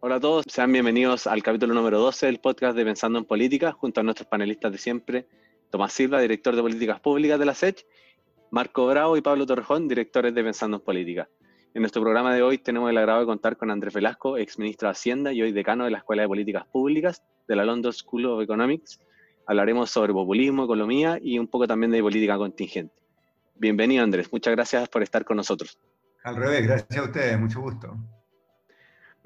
Hola a todos, sean bienvenidos al capítulo número 12 del podcast de Pensando en Política, junto a nuestros panelistas de siempre, Tomás Silva, director de Políticas Públicas de la SECH, Marco Bravo y Pablo Torrejón, directores de Pensando en Política. En nuestro programa de hoy tenemos el agrado de contar con Andrés Velasco, ex ministro de Hacienda y hoy decano de la Escuela de Políticas Públicas de la London School of Economics. Hablaremos sobre populismo, economía y un poco también de política contingente. Bienvenido Andrés, muchas gracias por estar con nosotros. Al revés, gracias a ustedes, mucho gusto.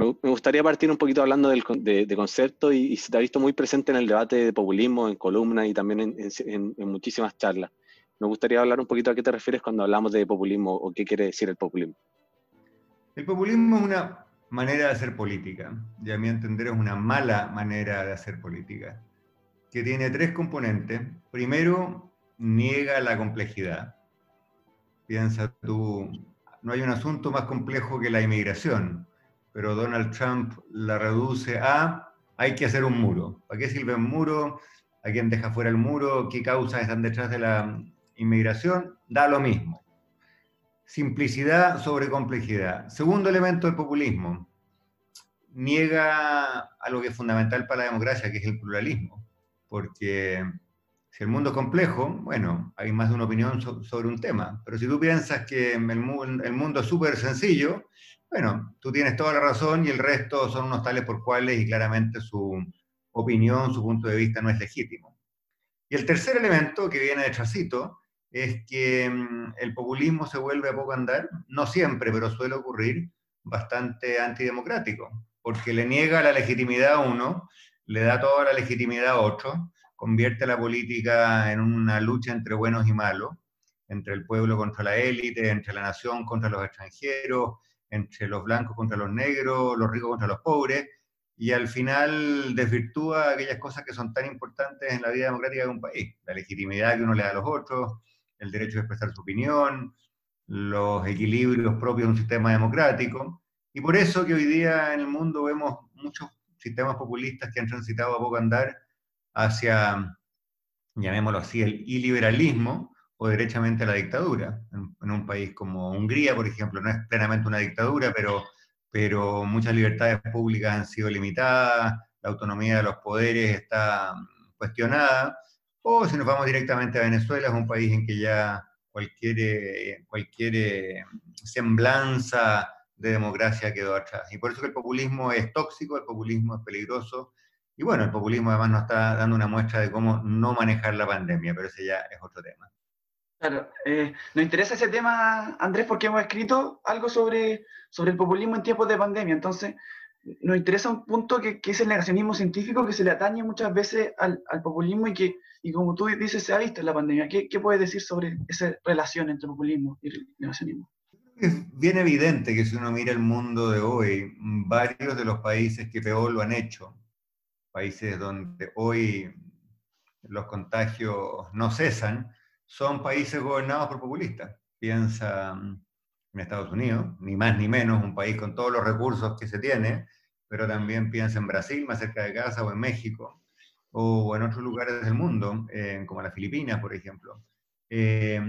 Me, gustaría partir un poquito hablando de, concepto y, se te ha visto muy presente en el debate de populismo, en columnas y también en, muchísimas charlas. Me gustaría hablar un poquito a qué te refieres cuando hablamos de populismo o qué quiere decir el populismo. El populismo es una manera de hacer política, y a mi entender es una mala manera de hacer política, que tiene tres componentes. Primero, niega la complejidad. Piensa tú, no hay un asunto más complejo que la inmigración pero Donald Trump la reduce a hay que hacer un muro. ¿Para qué sirve un muro? ¿A quién deja fuera el muro? ¿Qué causas están detrás de la inmigración? Da lo mismo. Simplicidad sobre complejidad. Segundo elemento del populismo. Niega algo que es fundamental para la democracia, que es el pluralismo. Porque si el mundo es complejo, bueno, hay más de una opinión sobre un tema. Pero si tú piensas que el, mundo es súper sencillo, bueno, tú tienes toda la razón y el resto son unos tales por cuales y claramente su opinión, su punto de vista no es legítimo. Y el tercer elemento que viene de Chacito es que mm, el populismo se vuelve a poco andar, no siempre, pero suele ocurrir, bastante antidemocrático, porque le niega la legitimidad a uno, le da toda la legitimidad a otro, convierte la política en una lucha entre buenos y malos, entre el pueblo contra la élite, entre la nación contra los extranjeros, entre los blancos contra los negros, los ricos contra los pobres, y al final desvirtúa aquellas cosas que son tan importantes en la vida democrática de un país, la legitimidad que uno le da a los otros, el derecho de expresar su opinión, los equilibrios propios de un sistema democrático, y por eso que hoy día en el mundo vemos muchos sistemas populistas que han transitado a poco andar hacia, llamémoslo así, el iliberalismo, o derechamente a la dictadura. En, un país como Hungría, por ejemplo, no es plenamente una dictadura, pero, pero muchas libertades públicas han sido limitadas, la autonomía de los poderes está cuestionada, o si nos vamos directamente a Venezuela, es un país en que ya cualquier, cualquier semblanza de democracia quedó atrás. Y por eso que el populismo es tóxico, el populismo es peligroso, y bueno, el populismo además nos está dando una muestra de cómo no manejar la pandemia, pero ese ya es otro tema. Claro, eh, nos interesa ese tema, Andrés, porque hemos escrito algo sobre, sobre el populismo en tiempos de pandemia. Entonces, nos interesa un punto que, es el negacionismo científico que se le atañe muchas veces al, populismo y que, y como tú dices, se ha visto en la pandemia. ¿Qué, qué puedes decir sobre esa relación entre populismo y negacionismo? Es bien evidente que si uno mira el mundo de hoy, varios de los países que peor lo han hecho, países donde hoy los contagios no cesan, son países gobernados por populistas. Piensa mm, en Estados Unidos, ni más ni menos, un país con todos los recursos que se tiene, pero también piensa en Brasil, más cerca de casa, o en México, o en otros lugares del mundo, eh, como las Filipinas, por ejemplo. Eh,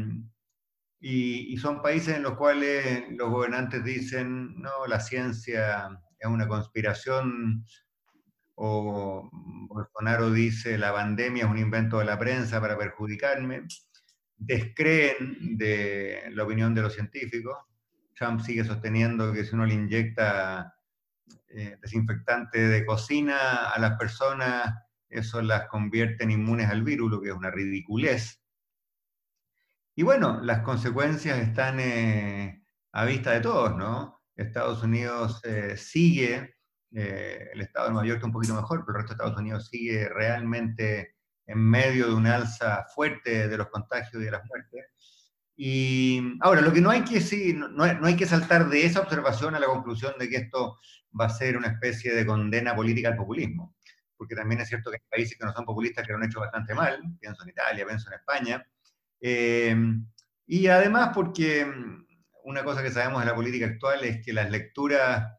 y, y, son países en los cuales los gobernantes dicen, no, la ciencia es una conspiración, o Bolsonaro dice, la pandemia es un invento de la prensa para perjudicarme descreen de la opinión de los científicos. Trump sigue sosteniendo que si uno le inyecta eh, desinfectante de cocina a las personas, eso las convierte en inmunes al virus, lo que es una ridiculez. Y bueno, las consecuencias están eh, a vista de todos, ¿no? Estados Unidos eh, sigue, el estado de Nueva York un poquito mejor, pero el resto de Estados Unidos sigue realmente en medio de una alza fuerte de los contagios y de las muertes. Y ahora, lo que no hay que, sí, no, hay que saltar de esa observación a la conclusión de que esto va a ser una especie de condena política al populismo, porque también es cierto que hay países que no son populistas que lo han hecho bastante mal, pienso en Italia, pienso en España, eh, y además porque mm, una cosa que sabemos de la política actual es que las lecturas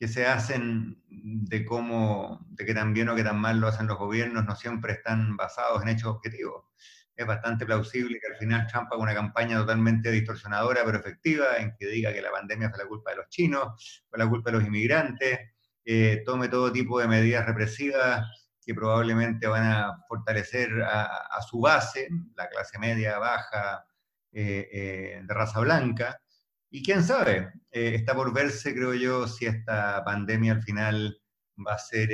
que se hacen de cómo, de que tan bien o que tan mal lo hacen los gobiernos, no siempre están basados en hechos objetivos. Es bastante plausible que al final Trump haga una campaña totalmente distorsionadora, pero efectiva, en que diga que la pandemia fue la culpa de los chinos, fue la culpa de los inmigrantes, eh, tome todo tipo de medidas represivas que probablemente van a fortalecer a, su base, la clase media, baja, de raza blanca. Y quién sabe, está por verse, creo yo, si esta pandemia al final va a ser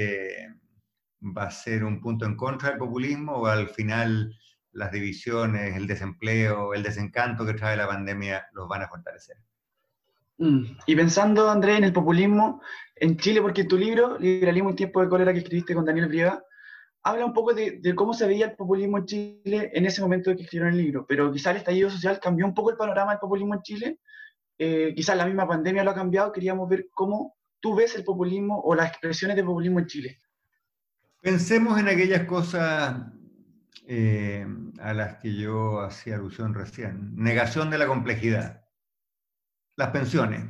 va a ser un punto en contra del populismo o al final las divisiones, el desempleo, el desencanto que trae la pandemia los van a fortalecer. Mm. Y pensando, Andrés, en el populismo en Chile, porque tu libro, Liberalismo en tiempo de cólera, que escribiste con Daniel Briega, habla un poco de, cómo se veía el populismo en Chile en ese momento de que escribieron el libro, pero quizás el estallido social cambió un poco el panorama del populismo en Chile, eh, quizás la misma pandemia lo ha cambiado, queríamos ver cómo tú ves el populismo o las expresiones de populismo en Chile. Pensemos en aquellas cosas eh, a las que yo hacía alusión recién. Negación de la complejidad. Las pensiones.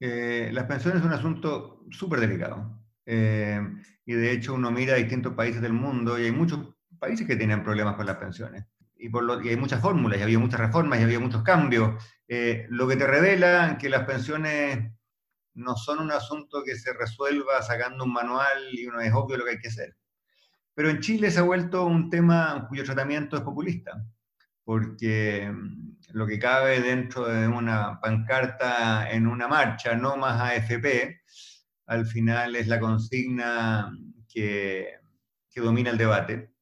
Eh, las pensiones es un asunto súper delicado. Y de hecho uno mira a distintos países del mundo y hay muchos países que tienen problemas con las pensiones. Y, por lo, y hay muchas fórmulas, y había muchas reformas, y había muchos cambios. lo que te revela que las pensiones no son un asunto que se resuelva sacando un manual y uno es obvio lo que hay que hacer. Pero en Chile se ha vuelto un tema cuyo tratamiento es populista, porque mm, lo que cabe dentro de una pancarta en una marcha, no más AFP, al final es la consigna que, que domina el debate.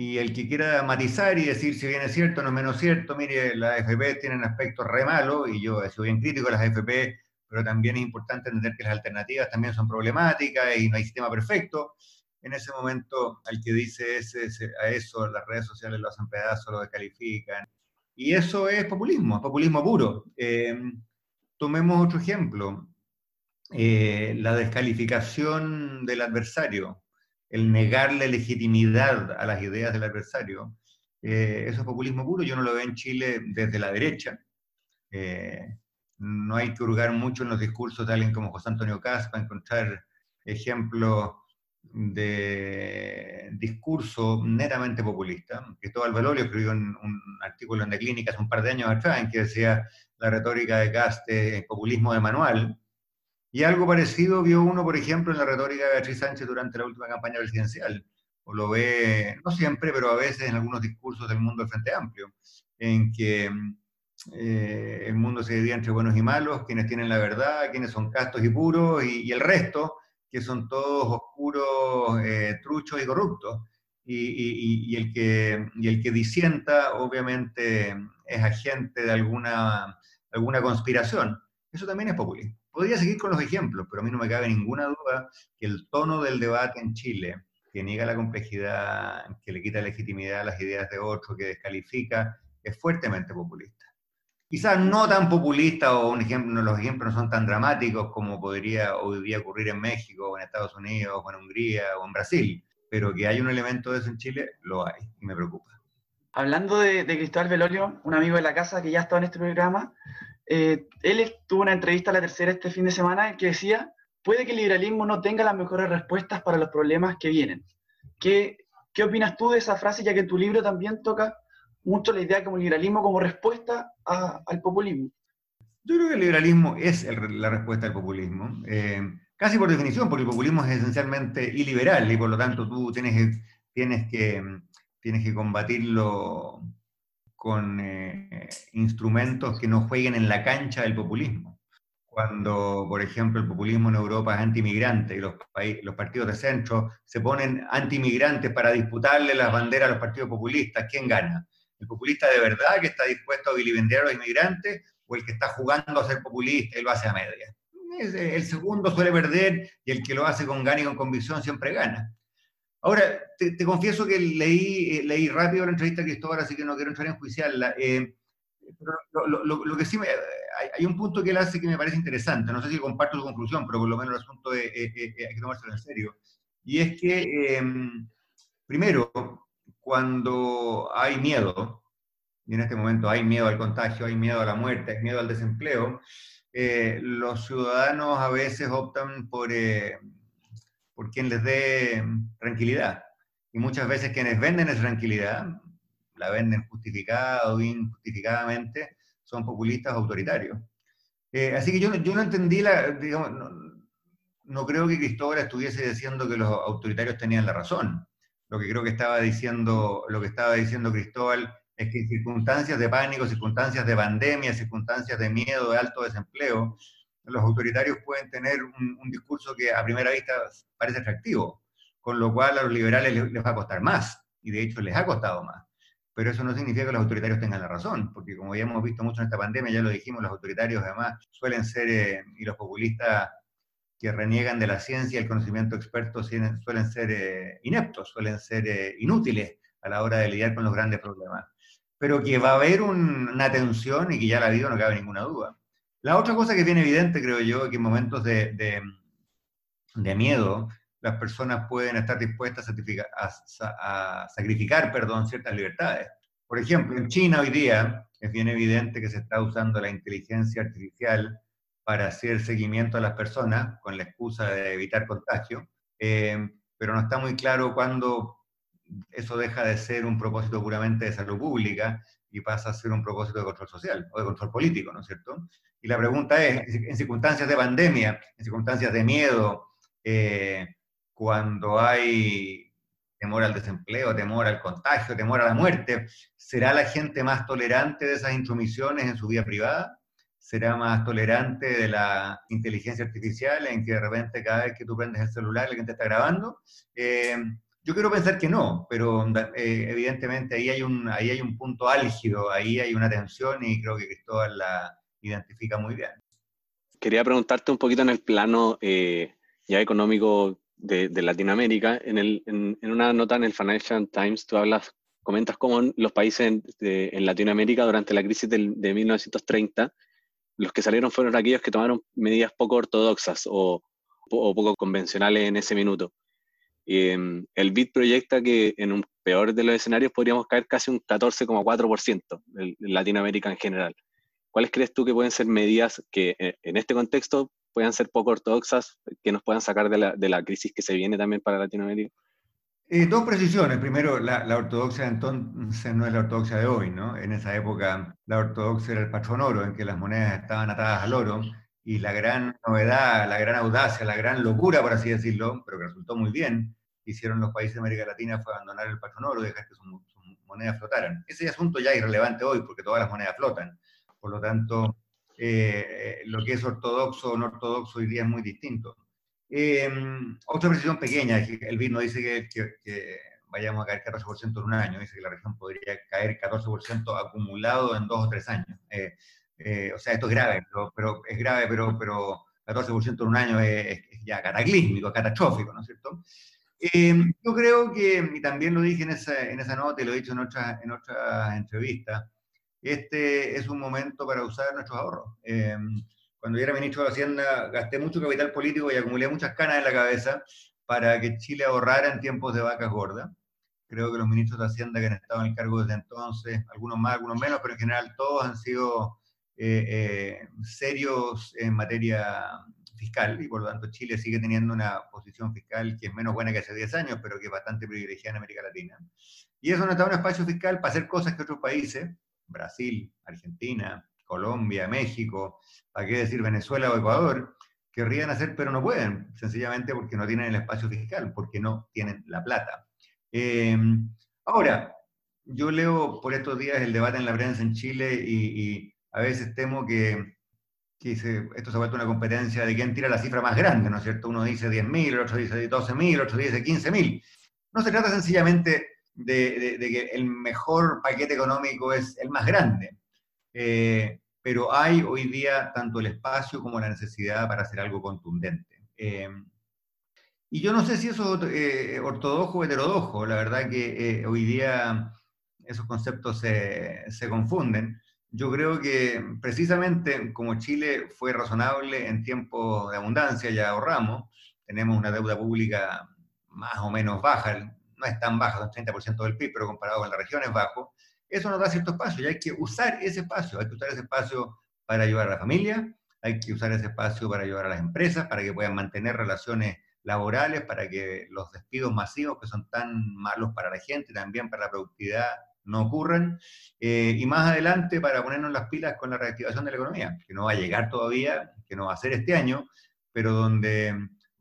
Y el que quiera matizar y decir si bien es cierto o no menos cierto, mire, las AFP tienen aspectos re malos, y yo soy bien crítico de las AFP pero también es importante entender que las alternativas también son problemáticas y no hay sistema perfecto. En ese momento, al que dice ese, a eso, las redes sociales lo hacen pedazos, lo descalifican. Y eso es populismo, populismo puro. Eh, tomemos otro ejemplo, eh, la descalificación del adversario, el negarle legitimidad a las ideas del adversario. Eh, eso es populismo puro, yo no lo veo en Chile desde la derecha no hay que hurgar mucho en los discursos de alguien como José Antonio Cas para encontrar ejemplos de discurso netamente populista. Cristóbal Valolio escribió un, un, artículo en The Clínica hace un par de años atrás en que decía la retórica de Cast es populismo de manual. Y algo parecido vio uno, por ejemplo, en la retórica de Beatriz Sánchez durante la última campaña presidencial. O lo ve, no siempre, pero a veces en algunos discursos del mundo del Frente Amplio, en que eh, el mundo se divide entre buenos y malos, quienes tienen la verdad, quienes son castos y puros, y, el resto, que son todos oscuros, eh, truchos y corruptos. Y, el que, el que disienta, obviamente, es agente de alguna, alguna conspiración. Eso también es populismo. Podría seguir con los ejemplos, pero a mí no me cabe ninguna duda que el tono del debate en Chile, que niega la complejidad, que le quita legitimidad a las ideas de otros, que descalifica, es fuertemente populista quizás no tan populista o un ejemplo, los ejemplos no son tan dramáticos como podría o debía ocurrir en México, o en Estados Unidos, o en Hungría, o en Brasil, pero que hay un elemento de eso en Chile, lo hay, y me preocupa. Hablando de, Cristóbal Velorio, un amigo de la casa que ya estaba en este programa, eh, él tuvo una entrevista a la tercera este fin de semana en que decía, puede que el liberalismo no tenga las mejores respuestas para los problemas que vienen. ¿Qué, qué opinas tú de esa frase, ya que tu libro también toca mucho la idea como liberalismo como respuesta al populismo. Yo creo que el liberalismo es la respuesta al populismo, eh, casi por definición, porque el populismo es esencialmente iliberal y por lo tanto tú tienes, tienes, que, tienes que combatirlo con eh, instrumentos que no jueguen en la cancha del populismo. Cuando, por ejemplo, el populismo en Europa es antimigrante y los, los partidos de centro se ponen antimigrantes para disputarle las banderas a los partidos populistas, ¿quién gana? el populista de verdad que está dispuesto a vilipendiar a los inmigrantes o el que está jugando a ser populista y lo hace a media. El segundo suele perder y el que lo hace con gana y con convicción siempre gana. Ahora, te, confieso que leí, leí rápido la entrevista de Cristóbal, así que no quiero entrar en juiciarla. Eh, lo, que sí, me, hay, un punto que él hace que me parece interesante. No sé si comparto su conclusión, pero por lo menos el asunto hay que tomárselo en serio. Y es que, eh, primero, cuando hay miedo, y en este momento hay miedo al contagio, hay miedo a la muerte, hay miedo al desempleo, eh, los ciudadanos a veces optan por, eh, por quien les dé tranquilidad. Y muchas veces quienes venden esa tranquilidad, la venden justificada o injustificadamente, son populistas autoritarios. Eh, así que yo, yo no entendí la, digamos, no creo que Cristóbal estuviese diciendo que los autoritarios tenían la razón. Lo que creo que estaba diciendo, lo que estaba diciendo Cristóbal es que en circunstancias de pánico, circunstancias de pandemia, circunstancias de miedo, de alto desempleo, los autoritarios pueden tener un, discurso que a primera vista parece atractivo, con lo cual a los liberales les, va a costar más, y de hecho les ha costado más. Pero eso no significa que los autoritarios tengan la razón, porque como ya hemos visto mucho en esta pandemia, ya lo dijimos, los autoritarios además suelen ser, eh, y los populistas que reniegan de la ciencia y el conocimiento experto suelen ser eh, ineptos, suelen ser eh, inútiles a la hora de lidiar con los grandes problemas. Pero que va a haber una tensión y que ya la ha habido, no cabe ninguna duda. La otra cosa que viene evidente, creo yo, que en momentos de, de, miedo, las personas pueden estar dispuestas a, a, sacrificar perdón, ciertas libertades. Por ejemplo, en China hoy día es bien evidente que se está usando la inteligencia artificial para hacer seguimiento a las personas con la excusa de evitar contagio, eh, pero no está muy claro cuándo eso deja de ser un propósito puramente de salud pública y pasa a ser un propósito de control social o de control político, ¿no es cierto? Y la pregunta es, en circunstancias de pandemia, en circunstancias de miedo, eh, cuando hay temor al desempleo, temor al contagio, temor a la muerte, ¿será la gente más tolerante de esas intromisiones en su vida privada? ¿Será más tolerante de la inteligencia artificial en que de repente cada vez que tú prendes el celular alguien te está grabando? Eh, yo quiero pensar que no, pero eh, evidentemente ahí hay, un, ahí hay un punto álgido, ahí hay una tensión y creo que Cristóbal la identifica muy bien. Quería preguntarte un poquito en el plano eh, ya económico de, Latinoamérica. En, el, en, una nota en el Financial Times tú hablas, comentas cómo los países en, Latinoamérica durante la crisis de 1930, los que salieron fueron aquellos que tomaron medidas poco ortodoxas o, o poco convencionales en ese minuto. Em, el BID proyecta que en un peor de los escenarios podríamos caer casi un 14,4% en Latinoamérica en general. ¿Cuáles crees tú que pueden ser medidas que eh, en este contexto puedan ser poco ortodoxas, que nos puedan sacar de la, de la crisis que se viene también para Latinoamérica? Eh, dos precisiones. Primero, la, la, ortodoxia entonces no es la ortodoxia de hoy, ¿no? En esa época la ortodoxia era el patrón oro, en que las monedas estaban atadas al oro, y la gran novedad, la gran audacia, la gran locura, por así decirlo, pero que resultó muy bien, hicieron los países de América Latina fue abandonar el patrón oro, dejar que sus, monedas flotaran. Ese asunto ya es irrelevante hoy porque todas las monedas flotan. Por lo tanto, eh, lo que es ortodoxo o no ortodoxo hoy día es muy distinto. Em, otra precisión pequeña, el BID no dice que, vayamos a caer 14% en un año, dice que la región podría caer 14% acumulado en dos o tres años. Eh, eh, o sea, esto es grave, pero, es grave, pero, pero 14% en un año es, ya cataclísmico, catastrófico, ¿no es cierto? Eh, yo creo que, y también lo dije en esa, en esa nota y lo he dicho en otras en otra entrevistas, este es un momento para usar nuestros ahorros. Eh, cuando yo era ministro de Hacienda gasté mucho capital político y acumulé muchas canas en la cabeza para que Chile ahorrara en tiempos de vacas gordas. Creo que los ministros de Hacienda que han estado en el cargo desde entonces, algunos más, algunos menos, pero en general todos han sido eh, serios en materia fiscal y por lo tanto Chile sigue teniendo una posición fiscal que es menos buena que hace 10 años, pero que es bastante privilegiada en América Latina. Y eso nos da un espacio fiscal para hacer cosas que otros países, Brasil, Argentina, Colombia, México, para qué decir Venezuela o Ecuador, querrían hacer pero no pueden, sencillamente porque no tienen el espacio fiscal, porque no tienen la plata. Em, ahora, yo leo por estos días el debate en la prensa en Chile y a veces temo que que esto se ha vuelto una competencia de quién tira la cifra más grande, ¿no es cierto? Uno dice 10.000, el otro dice 12.000, el otro dice 15.000. No se trata sencillamente de, que el mejor paquete económico es el más grande, eh, pero hay hoy día tanto el espacio como la necesidad para hacer algo contundente. Eh, y yo no sé si eso es eh, ortodoxo o heterodoxo, la verdad que hoy día esos conceptos se, se confunden yo creo que precisamente como Chile fue razonable en tiempos de abundancia, ya ahorramos, tenemos una deuda pública más o menos baja, no es tan baja, son 30% del PIB, pero comparado con la región es bajo, eso nos da cierto espacio y hay que usar ese espacio, hay que usar ese espacio para ayudar a la familia, hay que usar ese espacio para ayudar a las empresas, para que puedan mantener relaciones laborales, para que los despidos masivos que son tan malos para la gente, también para la productividad, no ocurran, eh, y más adelante para ponernos las pilas con la reactivación de la economía, que no va a llegar todavía, que no va a ser este año, pero donde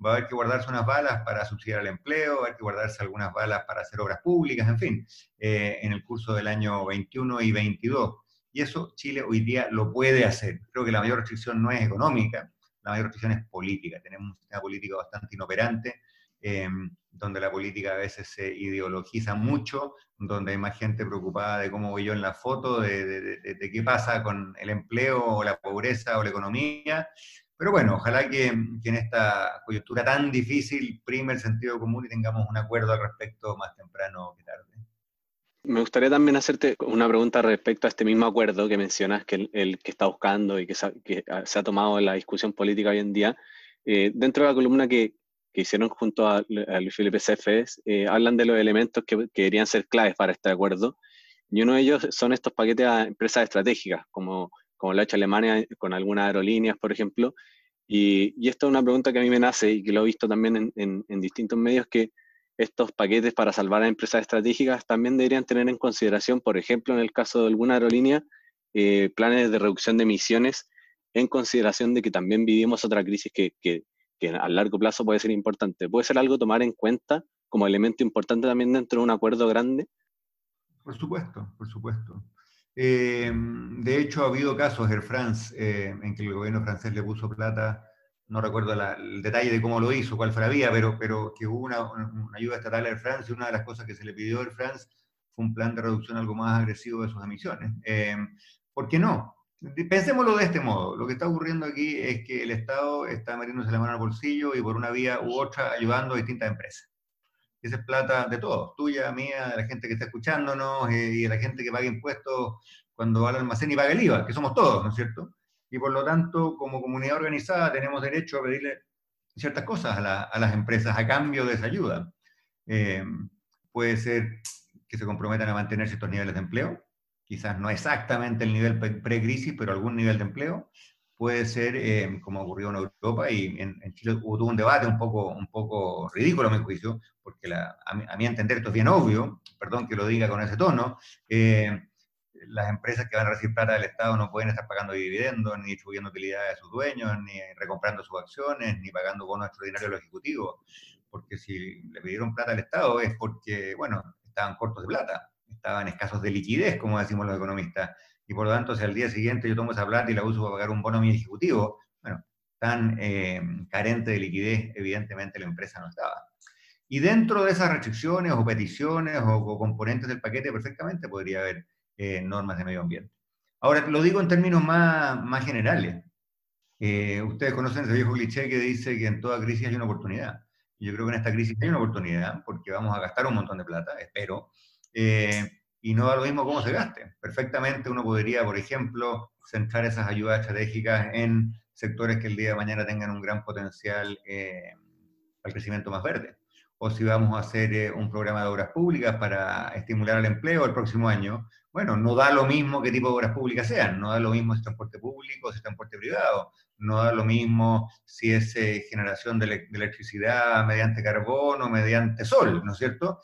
va a haber que guardarse unas balas para subsidiar el empleo, va a haber que guardarse algunas balas para hacer obras públicas, en fin, eh, en el curso del año 21 y 22. Y eso Chile hoy día lo puede hacer. Creo que la mayor restricción no es económica, la mayor restricción es política. Tenemos un sistema político bastante inoperante, em, donde la política a veces se ideologiza mucho, donde hay más gente preocupada de cómo voy yo en la foto, de, qué pasa con el empleo o la pobreza o la economía, pero bueno, ojalá que, en esta coyuntura tan difícil prime el sentido común y tengamos un acuerdo al respecto más temprano que tarde. Me gustaría también hacerte una pregunta respecto a este mismo acuerdo que mencionas, que el, que está buscando y que se, ha, tomado en la discusión política hoy en día. Eh, dentro de la columna que, hicieron junto a, Luis Felipe Cefes, eh, hablan de los elementos que, que, deberían ser claves para este acuerdo. Y uno de ellos son estos paquetes a empresas estratégicas, como como lo ha hecho Alemania con algunas aerolíneas, por ejemplo. Y, y esto es una pregunta que a mí me nace y que lo he visto también en, en, distintos medios, que estos paquetes para salvar a empresas estratégicas también deberían tener en consideración, por ejemplo, en el caso de alguna aerolínea, eh, planes de reducción de emisiones en consideración de que también vivimos otra crisis que, que, que, a largo plazo puede ser importante. ¿Puede ser algo tomar en cuenta como elemento importante también dentro de un acuerdo grande? Por supuesto, por supuesto. Eh, de hecho, ha habido casos, Air France, eh, en que el gobierno francés le puso plata, no recuerdo el detalle de cómo lo hizo, cuál fue la vía, pero, pero que hubo una, ayuda estatal a Air France y una de las cosas que se le pidió a Air France fue un plan de reducción algo más agresivo de sus emisiones. Eh, ¿Por qué no? Pensémoslo de este modo. Lo que está ocurriendo aquí es que el Estado está metiéndose la mano al bolsillo y por una vía u otra ayudando a distintas empresas. Esa es plata de todos, tuya, mía, de la gente que está escuchándonos eh, y de la gente que paga impuestos cuando va al almacén y paga el IVA, que somos todos, ¿no es cierto? Y por lo tanto, como comunidad organizada, tenemos derecho a pedirle ciertas cosas a, las empresas a cambio de esa ayuda. Eh, puede ser que se comprometan a mantener ciertos niveles de empleo, quizás no exactamente el nivel pre-crisis, pero algún nivel de empleo puede ser eh, como ocurrió en Europa y en, Chile hubo un debate un poco, un poco ridículo a mi juicio, porque a, mi, entender esto es bien obvio, perdón que lo diga con ese tono, eh, las empresas que van a recibir plata del Estado no pueden estar pagando dividendos, ni distribuyendo utilidades a sus dueños, ni recomprando sus acciones, ni pagando bonos extraordinarios a los ejecutivos, porque si le pidieron plata al Estado es porque, bueno, estaban cortos de plata, estaban escasos de liquidez, como decimos los economistas, y por lo tanto, si al día siguiente yo tomo esa plata y la uso para pagar un bono a mi ejecutivo, bueno, tan eh, carente de liquidez, evidentemente la empresa no estaba. Y dentro de esas restricciones o peticiones o, componentes del paquete, perfectamente podría haber eh, normas de medio ambiente. Ahora, lo digo en términos más, más generales. Eh, ustedes conocen ese viejo cliché que dice que en toda crisis hay una oportunidad. Yo creo que en esta crisis hay una oportunidad porque vamos a gastar un montón de plata, espero y no da lo mismo cómo se gaste. Perfectamente uno podría, por ejemplo, centrar esas ayudas estratégicas en sectores que el día de mañana tengan un gran potencial eh, al crecimiento más verde. O si vamos a hacer eh, un programa de obras públicas para estimular el empleo el próximo año, bueno, no da lo mismo qué tipo de obras públicas sean, no da lo mismo si es transporte público, si es transporte privado, no da lo mismo si es eh, generación de, electricidad mediante carbono, mediante sol, ¿no es cierto?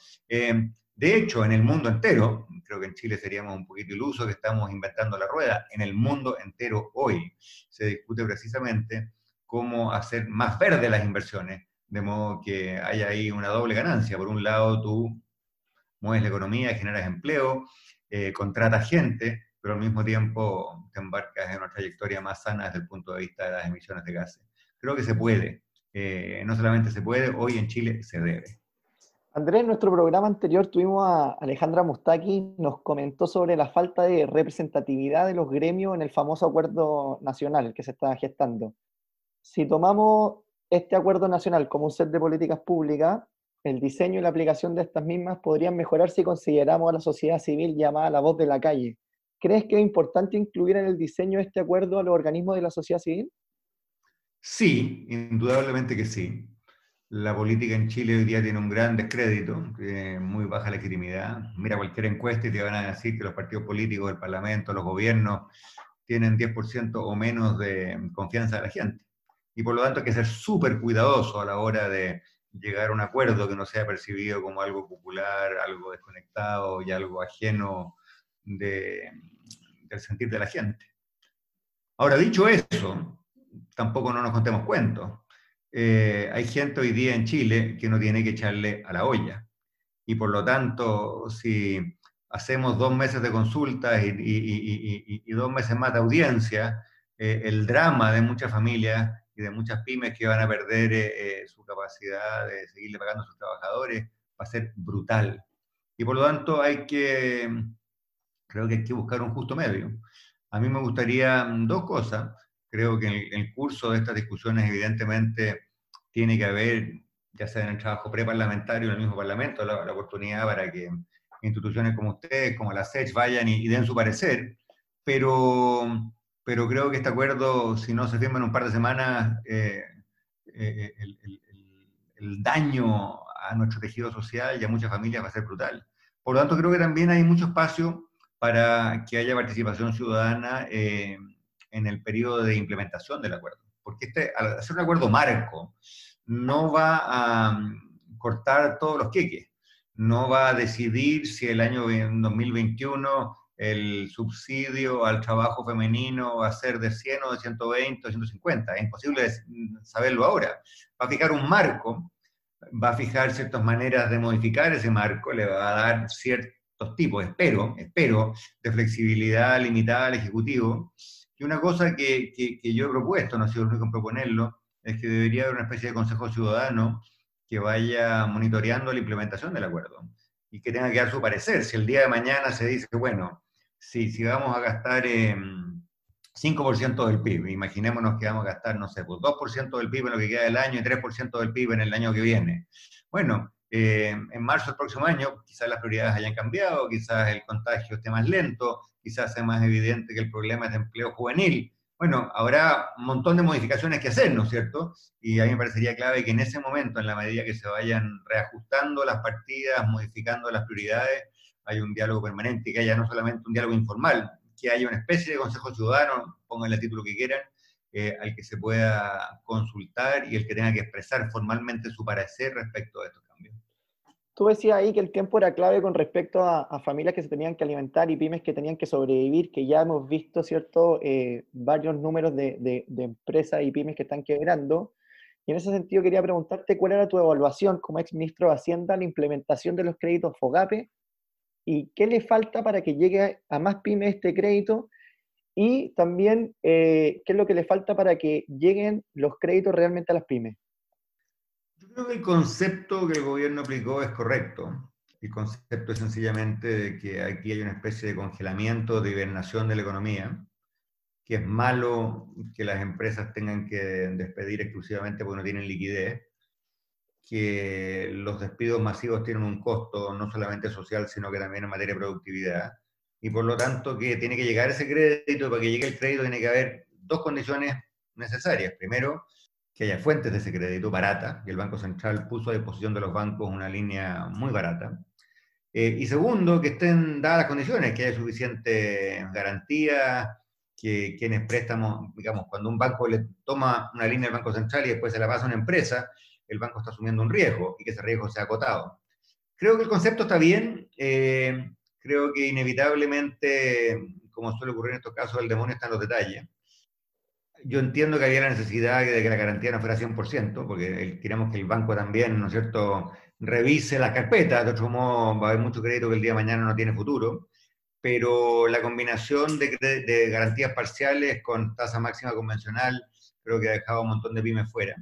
De hecho, en el mundo entero, creo que en Chile seríamos un poquito iluso que estamos inventando la rueda, en el mundo entero hoy se discute precisamente cómo hacer más verde las inversiones, de modo que haya ahí una doble ganancia. Por un lado, tú mueves la economía, generas empleo, eh, contratas gente, pero al mismo tiempo te embarcas en una trayectoria más sana desde el punto de vista de las emisiones de gases. Creo que se puede. Eh, no solamente se puede, hoy en Chile se debe. Andrés, en nuestro programa anterior tuvimos a Alejandra Mustaki, nos comentó sobre la falta de representatividad de los gremios en el famoso acuerdo nacional que se está gestando. Si tomamos este acuerdo nacional como un set de políticas públicas, el diseño y la aplicación de estas mismas podrían mejorar si consideramos a la sociedad civil llamada la voz de la calle. ¿Crees que es importante incluir en el diseño de este acuerdo a los organismos de la sociedad civil? Sí, indudablemente que sí. La política en Chile hoy día tiene un gran descrédito, muy baja legitimidad. Mira cualquier encuesta y te van a decir que los partidos políticos, el Parlamento, los gobiernos tienen 10% o menos de confianza de la gente. Y por lo tanto hay que ser súper cuidadoso a la hora de llegar a un acuerdo que no sea percibido como algo popular, algo desconectado y algo ajeno de, del sentir de la gente. Ahora, dicho eso, tampoco no nos contemos cuentos eh, hay gente hoy día en Chile que no tiene que echarle a la olla. Y por lo tanto, si hacemos dos meses de consultas y, dos meses más de audiencia, eh, el drama de muchas familias y de muchas pymes que van a perder eh, su capacidad de seguirle pagando a sus trabajadores va a ser brutal. Y por lo tanto hay que, creo que hay que buscar un justo medio. A mí me gustaría dos cosas. Creo que en el curso de estas discusiones, evidentemente, tiene que haber, ya sea en el trabajo preparlamentario, en el mismo Parlamento, la, oportunidad para que instituciones como ustedes, como la SECH, vayan y, den su parecer. Pero, pero creo que este acuerdo, si no se firma en un par de semanas, eh, eh, el, el daño a nuestro tejido social y a muchas familias va a ser brutal. Por lo tanto, creo que también hay mucho espacio para que haya participación ciudadana eh, en el periodo de implementación del acuerdo. Porque este, al hacer un acuerdo marco, no va a mm, cortar todos los queques, no va a decidir si el año 2021 el subsidio al trabajo femenino va a ser de 100 o de 120 o 150. Es imposible saberlo ahora. Va a fijar un marco, va a fijar ciertas maneras de modificar ese marco, le va a dar cierto tipos, espero, espero, de flexibilidad limitada al Ejecutivo. Y una cosa que, que, yo he propuesto, no ha sido el único en proponerlo, es que debería haber una especie de consejo ciudadano que vaya monitoreando la implementación del acuerdo y que tenga que dar su parecer. Si el día de mañana se dice, bueno, si, si vamos a gastar 5% del PIB, imaginémonos que vamos a gastar, no sé, pues 2% del PIB en lo que queda del año y 3% del PIB en el año que viene. Bueno, eh, en marzo del próximo año quizás las prioridades hayan cambiado, quizás el contagio esté más lento, quizás sea más evidente que el problema es de empleo juvenil. Bueno, habrá un montón de modificaciones que hacer, ¿no es cierto? Y a mí me parecería clave que en ese momento, en la medida que se vayan reajustando las partidas, modificando las prioridades, hay un diálogo permanente, que haya no solamente un diálogo informal, que haya una especie de consejo ciudadano, pónganle el título que quieran, eh, al que se pueda consultar y el que tenga que expresar formalmente su parecer respecto a esto. Tú decías ahí que el tiempo era clave con respecto a, familias que se tenían que alimentar y pymes que tenían que sobrevivir, que ya hemos visto, ¿cierto?, eh, varios números de, empresas y pymes que están quebrando. Y en ese sentido quería preguntarte cuál era tu evaluación como ex ministro de Hacienda la implementación de los créditos FOGAPE y qué le falta para que llegue a más pymes este crédito y también eh, qué es lo que le falta para que lleguen los créditos realmente a las pymes. Yo creo que el concepto que el gobierno aplicó es correcto. El concepto es sencillamente de que aquí hay una especie de congelamiento, de hibernación de la economía, que es malo que las empresas tengan que despedir exclusivamente porque no tienen liquidez, que los despidos masivos tienen un costo no solamente social, sino que también en materia de productividad, y por lo tanto que tiene que llegar ese crédito, y para que llegue el crédito tiene que haber dos condiciones necesarias. Primero, que haya fuentes de ese crédito barata, que el Banco Central puso a disposición de los bancos una línea muy barata. Eh, y segundo, que estén dadas las condiciones, que haya suficiente garantía, que quienes préstamos, digamos, cuando un banco le toma una línea del Banco Central y después se la pasa a una empresa, el banco está asumiendo un riesgo y que ese riesgo sea acotado. Creo que el concepto está bien, eh, creo que inevitablemente, como suele ocurrir en estos casos, el demonio está en los detalles yo entiendo que había la necesidad de que la garantía no fuera 100%, porque queremos que el banco también, ¿no es cierto?, revise las carpetas, de otro modo va a haber mucho crédito que el día de mañana no tiene futuro, pero la combinación de, garantías parciales con tasa máxima convencional creo que ha dejado un montón de pymes fuera.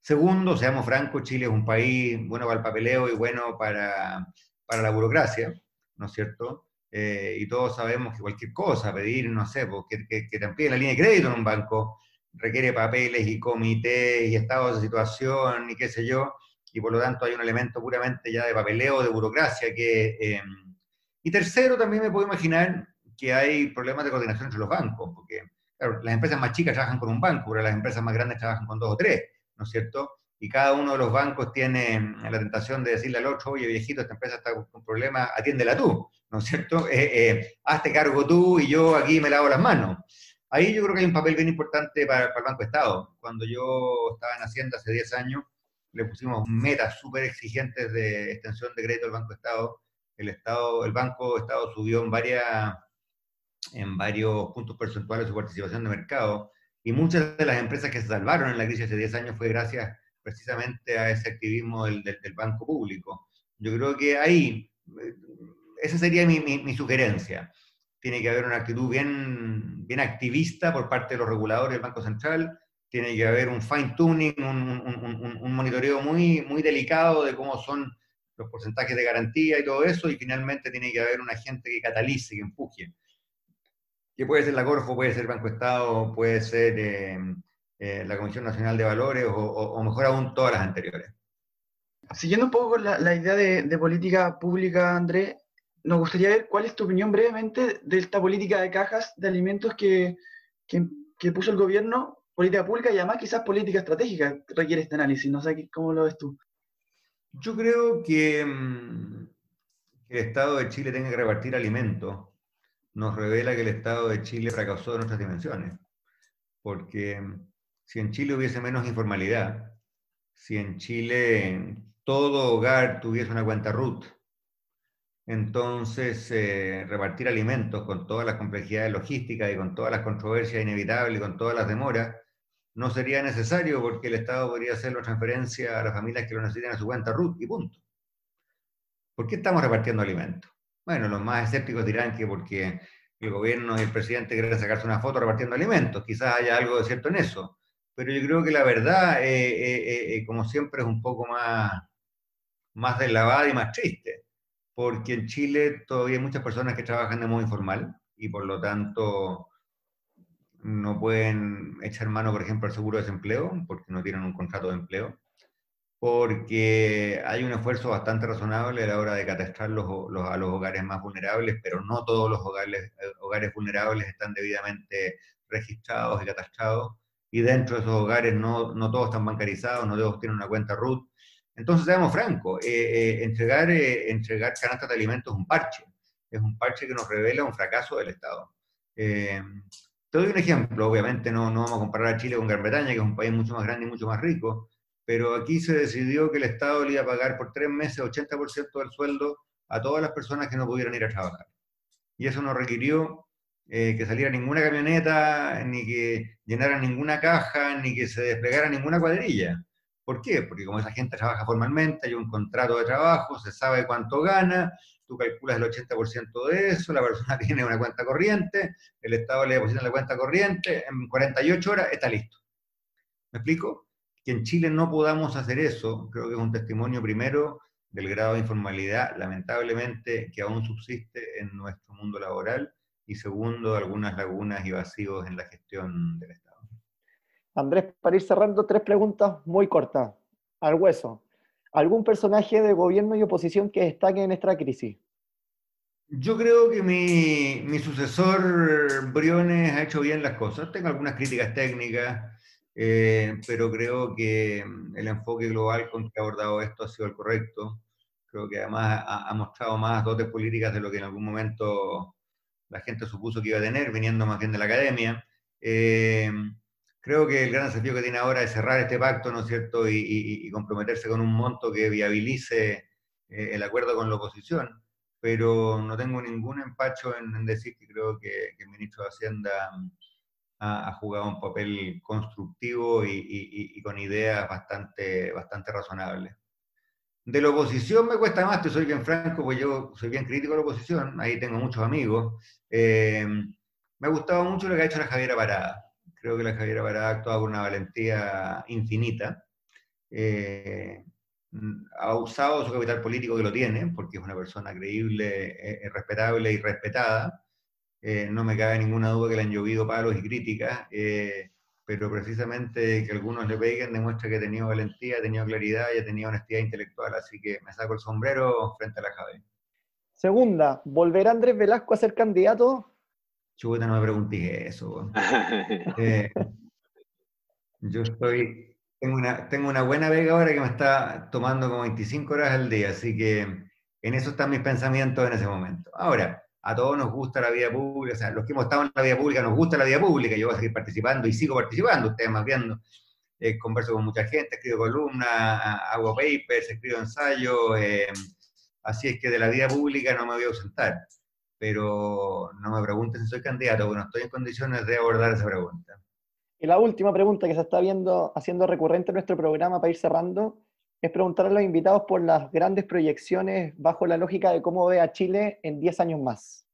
Segundo, seamos francos, Chile es un país bueno para el papeleo y bueno para, para la burocracia, ¿no es cierto? Eh, y todos sabemos que cualquier cosa, pedir, no sé, pues, que, que, te amplíen la línea de crédito en un banco, requiere papeles y comités y estados de situación y qué sé yo, y por lo tanto hay un elemento puramente ya de papeleo, de burocracia que... Em, y tercero, también me puedo imaginar que hay problemas de coordinación entre los bancos, porque las empresas más chicas trabajan con un banco, pero las empresas más grandes trabajan con dos o tres, ¿no es cierto? Y cada uno de los bancos tiene la tentación de decirle al otro, oye viejito, esta empresa está con un problema, atiéndela tú, ¿no es cierto? Eh, eh, hazte cargo tú y yo aquí me lavo las manos. Ahí yo creo que hay un papel bien importante para, el Banco Estado. Cuando yo estaba en Hacienda hace 10 años, le pusimos metas súper exigentes de extensión de crédito al Banco Estado. El, Estado, el Banco Estado subió en, varias, en varios puntos porcentuales su participación de mercado Y muchas de las empresas que se salvaron en la crisis hace 10 años fue gracias precisamente a ese activismo del, del, banco público. Yo creo que ahí, eh, esa sería mi, sugerencia. Tiene que haber una actitud bien, activista por parte de los reguladores del Banco Central, tiene que haber un fine tuning, un, un, un, monitoreo muy, muy delicado de cómo son los porcentajes de garantía y todo eso, y finalmente tiene que haber un agente que catalice, que empuje. Que puede ser la Corfo, puede ser Banco Estado, puede ser eh, eh, la Comisión Nacional de Valores o, mejor aún todas las anteriores. Siguiendo un poco la, la idea de, de, política pública, André, nos gustaría ver cuál es tu opinión brevemente de esta política de cajas de alimentos que, que, que puso el gobierno, política pública y además quizás política estratégica requiere este análisis. No sé cómo lo ves tú. Yo creo que, mm, que el Estado de Chile tenga que repartir alimentos nos revela que el Estado de Chile fracasó en nuestras dimensiones. Porque mm, si en Chile hubiese menos informalidad, si en Chile todo hogar tuviese una cuenta RUT, entonces eh, repartir alimentos con todas las complejidades logísticas y con todas las controversias inevitables y con todas las demoras, no sería necesario porque el Estado podría hacer la transferencia a las familias que lo necesitan a su cuenta RUT y punto. ¿Por qué estamos repartiendo alimentos? Bueno, los más escépticos dirán que porque el gobierno y el presidente quieren sacarse una foto repartiendo alimentos, quizás haya algo de cierto en eso, pero yo creo que la verdad, eh, eh, eh, como siempre, es un poco más, más deslavada y más triste, porque en Chile todavía hay muchas personas que trabajan de modo informal y por lo tanto no pueden echar mano, por ejemplo, al seguro de desempleo, porque no tienen un contrato de empleo porque hay un esfuerzo bastante razonable a la hora de catastrar los, a los hogares más vulnerables, pero no todos los hogares, eh, hogares vulnerables están debidamente registrados y catastrados, y dentro de esos hogares no, no todos están bancarizados, no todos tienen una cuenta RUT. Entonces, seamos francos, eh, eh, entregar, entregar canastas de alimentos es un parche, es un parche que nos revela un fracaso del Estado. te doy un ejemplo, obviamente no, no vamos a comparar a Chile con Gran Bretaña, que es un país mucho más grande y mucho más rico, pero aquí se decidió que el Estado le iba a pagar por tres meses 80% del sueldo a todas las personas que no pudieran ir a trabajar. Y eso no requirió eh, que saliera ninguna camioneta, ni que llenara ninguna caja, ni que se desplegara ninguna cuadrilla. ¿Por qué? Porque como esa gente trabaja formalmente, hay un contrato de trabajo, se sabe cuánto gana, tú calculas el 80% de eso, la persona tiene una cuenta corriente, el Estado le deposita la cuenta corriente, en 48 horas está listo. ¿Me explico? que en Chile no podamos hacer eso, creo que es un testimonio primero del grado de informalidad, lamentablemente, que aún subsiste en nuestro mundo laboral, y segundo, algunas lagunas y vacíos en la gestión del Estado. Andrés, para ir cerrando, tres preguntas muy cortas, al hueso. ¿Algún personaje de gobierno y oposición que destaque en esta crisis? Yo creo que mi, mi sucesor Briones ha hecho bien las cosas. Tengo algunas críticas técnicas, eh, pero creo que mm, el enfoque global con que ha abordado esto ha sido el correcto. Creo que además ha, mostrado más dotes políticas de lo que en algún momento la gente supuso que iba a tener, viniendo más bien de la academia. Eh, creo que el gran desafío que tiene ahora es cerrar este pacto, ¿no es cierto?, y, comprometerse con un monto que viabilice eh, el acuerdo con la oposición. Pero no tengo ningún empacho en, decir que creo que, el ministro de Hacienda ha, jugado un papel constructivo y, con ideas bastante, bastante razonables. De la oposición me cuesta más, te soy bien franco, porque yo soy bien crítico de la oposición, ahí tengo muchos amigos. Eh, me ha gustado mucho lo que ha hecho la Javiera Parada. Creo que la Javiera Parada ha actuado con una valentía infinita. Eh, ha usado su capital político que lo tiene, porque es una persona creíble, eh, respetable y respetada. Eh, no me cabe ninguna duda que le han llovido palos y críticas, eh, pero precisamente que algunos le peguen demuestra que ha tenido valentía, ha tenido claridad y ha tenido honestidad intelectual, así que me saco el sombrero frente a la cabeza. Segunda, ¿volverá Andrés Velasco a ser candidato? Chuta, no me preguntes eso. Eh, yo estoy, tengo una, tengo una buena vega ahora que me está tomando como 25 horas al día, así que en eso están mis pensamientos en ese momento. Ahora, a todos nos gusta la vida pública, o sea, los que hemos estado en la vida pública nos gusta la vida pública, yo voy a seguir participando y sigo participando, ustedes más viendo, eh, converso con mucha gente, escribo columnas, hago papers, escribo ensayos, eh, así es que de la vida pública no me voy a ausentar, pero no me pregunten si soy candidato, porque no estoy en condiciones de abordar esa pregunta. Y la última pregunta que se está viendo, haciendo recurrente en nuestro programa para ir cerrando, es preguntar a los invitados por las grandes proyecciones bajo la lógica de cómo ve a Chile en 10 años más.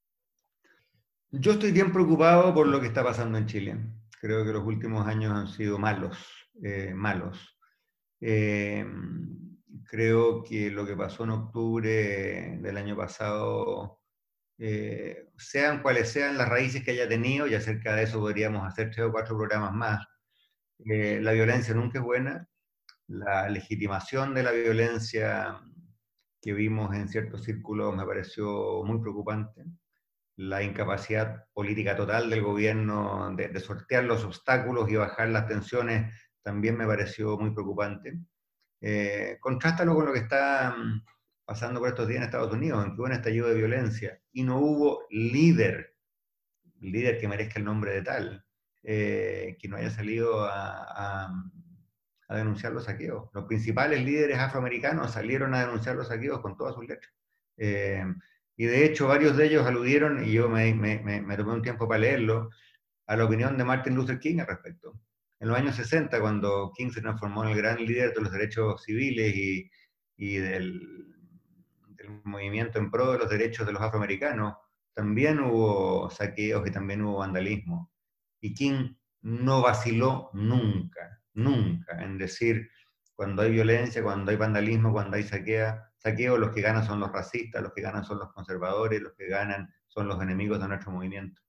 Yo estoy bien preocupado por lo que está pasando en Chile. Creo que los últimos años han sido malos, eh, malos. Eh, creo que lo que pasó en octubre del año pasado, eh, sean cuales sean las raíces que haya tenido, y acerca de eso podríamos hacer tres o cuatro programas más, la violencia nunca es buena, la legitimación de la violencia que vimos en ciertos círculos me pareció muy preocupante la incapacidad política total del gobierno de, sortear los obstáculos y bajar las tensiones también me pareció muy preocupante. Eh, contrástalo con lo que está mm, pasando por estos días en Estados Unidos, en que hubo un estallido de violencia y no hubo líder, líder que merezca el nombre de tal, eh, que no haya salido a, denunciar los saqueos. Los principales líderes afroamericanos salieron a denunciar los saqueos con todas sus letras. Eh, y de hecho varios de ellos aludieron, y yo me, me, me, tomé un tiempo para leerlo, a la opinión de Martin Luther King al respecto. En los años 60, cuando King se transformó en el gran líder de los derechos civiles y, y del, del, movimiento en pro de los derechos de los afroamericanos, también hubo saqueos y también hubo vandalismo. Y King no vaciló nunca, nunca en decir, cuando hay violencia, cuando hay vandalismo, cuando hay saquea, saqueo, los que ganan son los racistas, los que ganan son los conservadores, los que ganan son los enemigos de nuestro movimiento.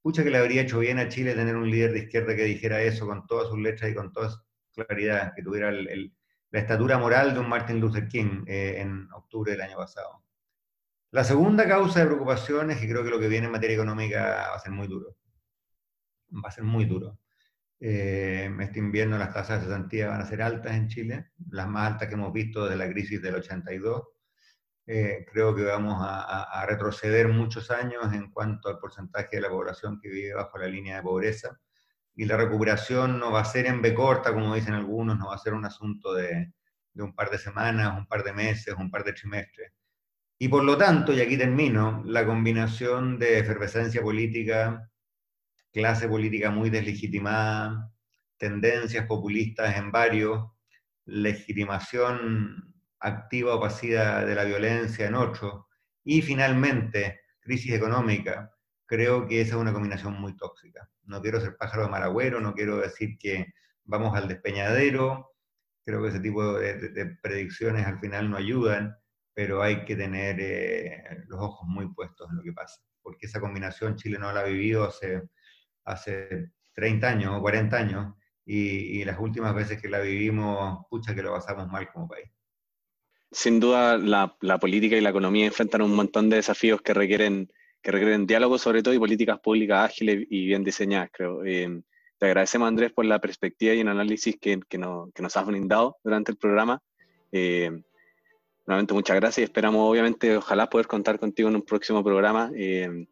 Pucha que le habría hecho bien a Chile tener un líder de izquierda que dijera eso con todas sus letras y con toda claridad, que tuviera la estatura moral de un Martin Luther King eh, en octubre del año pasado. La segunda causa de preocupación es que creo que lo que viene en materia económica va a ser muy duro. Va a ser muy duro. Eh, este invierno las tasas de cesantía van a ser altas en Chile, las más altas que hemos visto desde la crisis del 82. Eh, creo que vamos a, retroceder muchos años en cuanto al porcentaje de la población que vive bajo la línea de pobreza. Y la recuperación no va a ser en B corta, como dicen algunos, no va a ser un asunto de, de un par de semanas, un par de meses, un par de trimestres. Y por lo tanto, y aquí termino, la combinación de efervescencia política, clase política muy deslegitimada, tendencias populistas en varios, legitimación activa o pasiva de la violencia en otros, y finalmente crisis económica, creo que esa es una combinación muy tóxica. No quiero ser pájaro de maragüero, no quiero decir que vamos al despeñadero, creo que ese tipo de, predicciones al final no ayudan, pero hay que tener eh, los ojos muy puestos en lo que pasa, porque esa combinación Chile no la ha vivido hace hace 30 años o 40 años y, las últimas veces que la vivimos, pucha que lo pasamos mal como país. Sin duda, la, política y la economía enfrentan un montón de desafíos que requieren, que requieren diálogo, sobre todo, y políticas públicas ágiles y bien diseñadas, creo. Eh, te agradecemos, Andrés, por la perspectiva y el análisis que, que, nos has brindado durante el programa. Eh, nuevamente, muchas gracias y esperamos, obviamente, ojalá poder contar contigo en un próximo programa. Eh,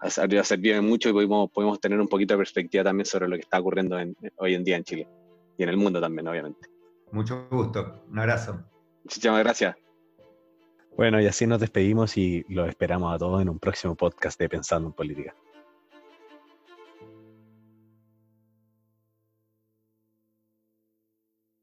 ha servido mucho y podemos, podemos tener un poquito de perspectiva también sobre lo que está ocurriendo hoy en día en Chile y en el mundo también, obviamente. Mucho gusto, un abrazo. Muchísimas gracias. Bueno, y así nos despedimos y los esperamos a todos en un próximo podcast de Pensando en Política.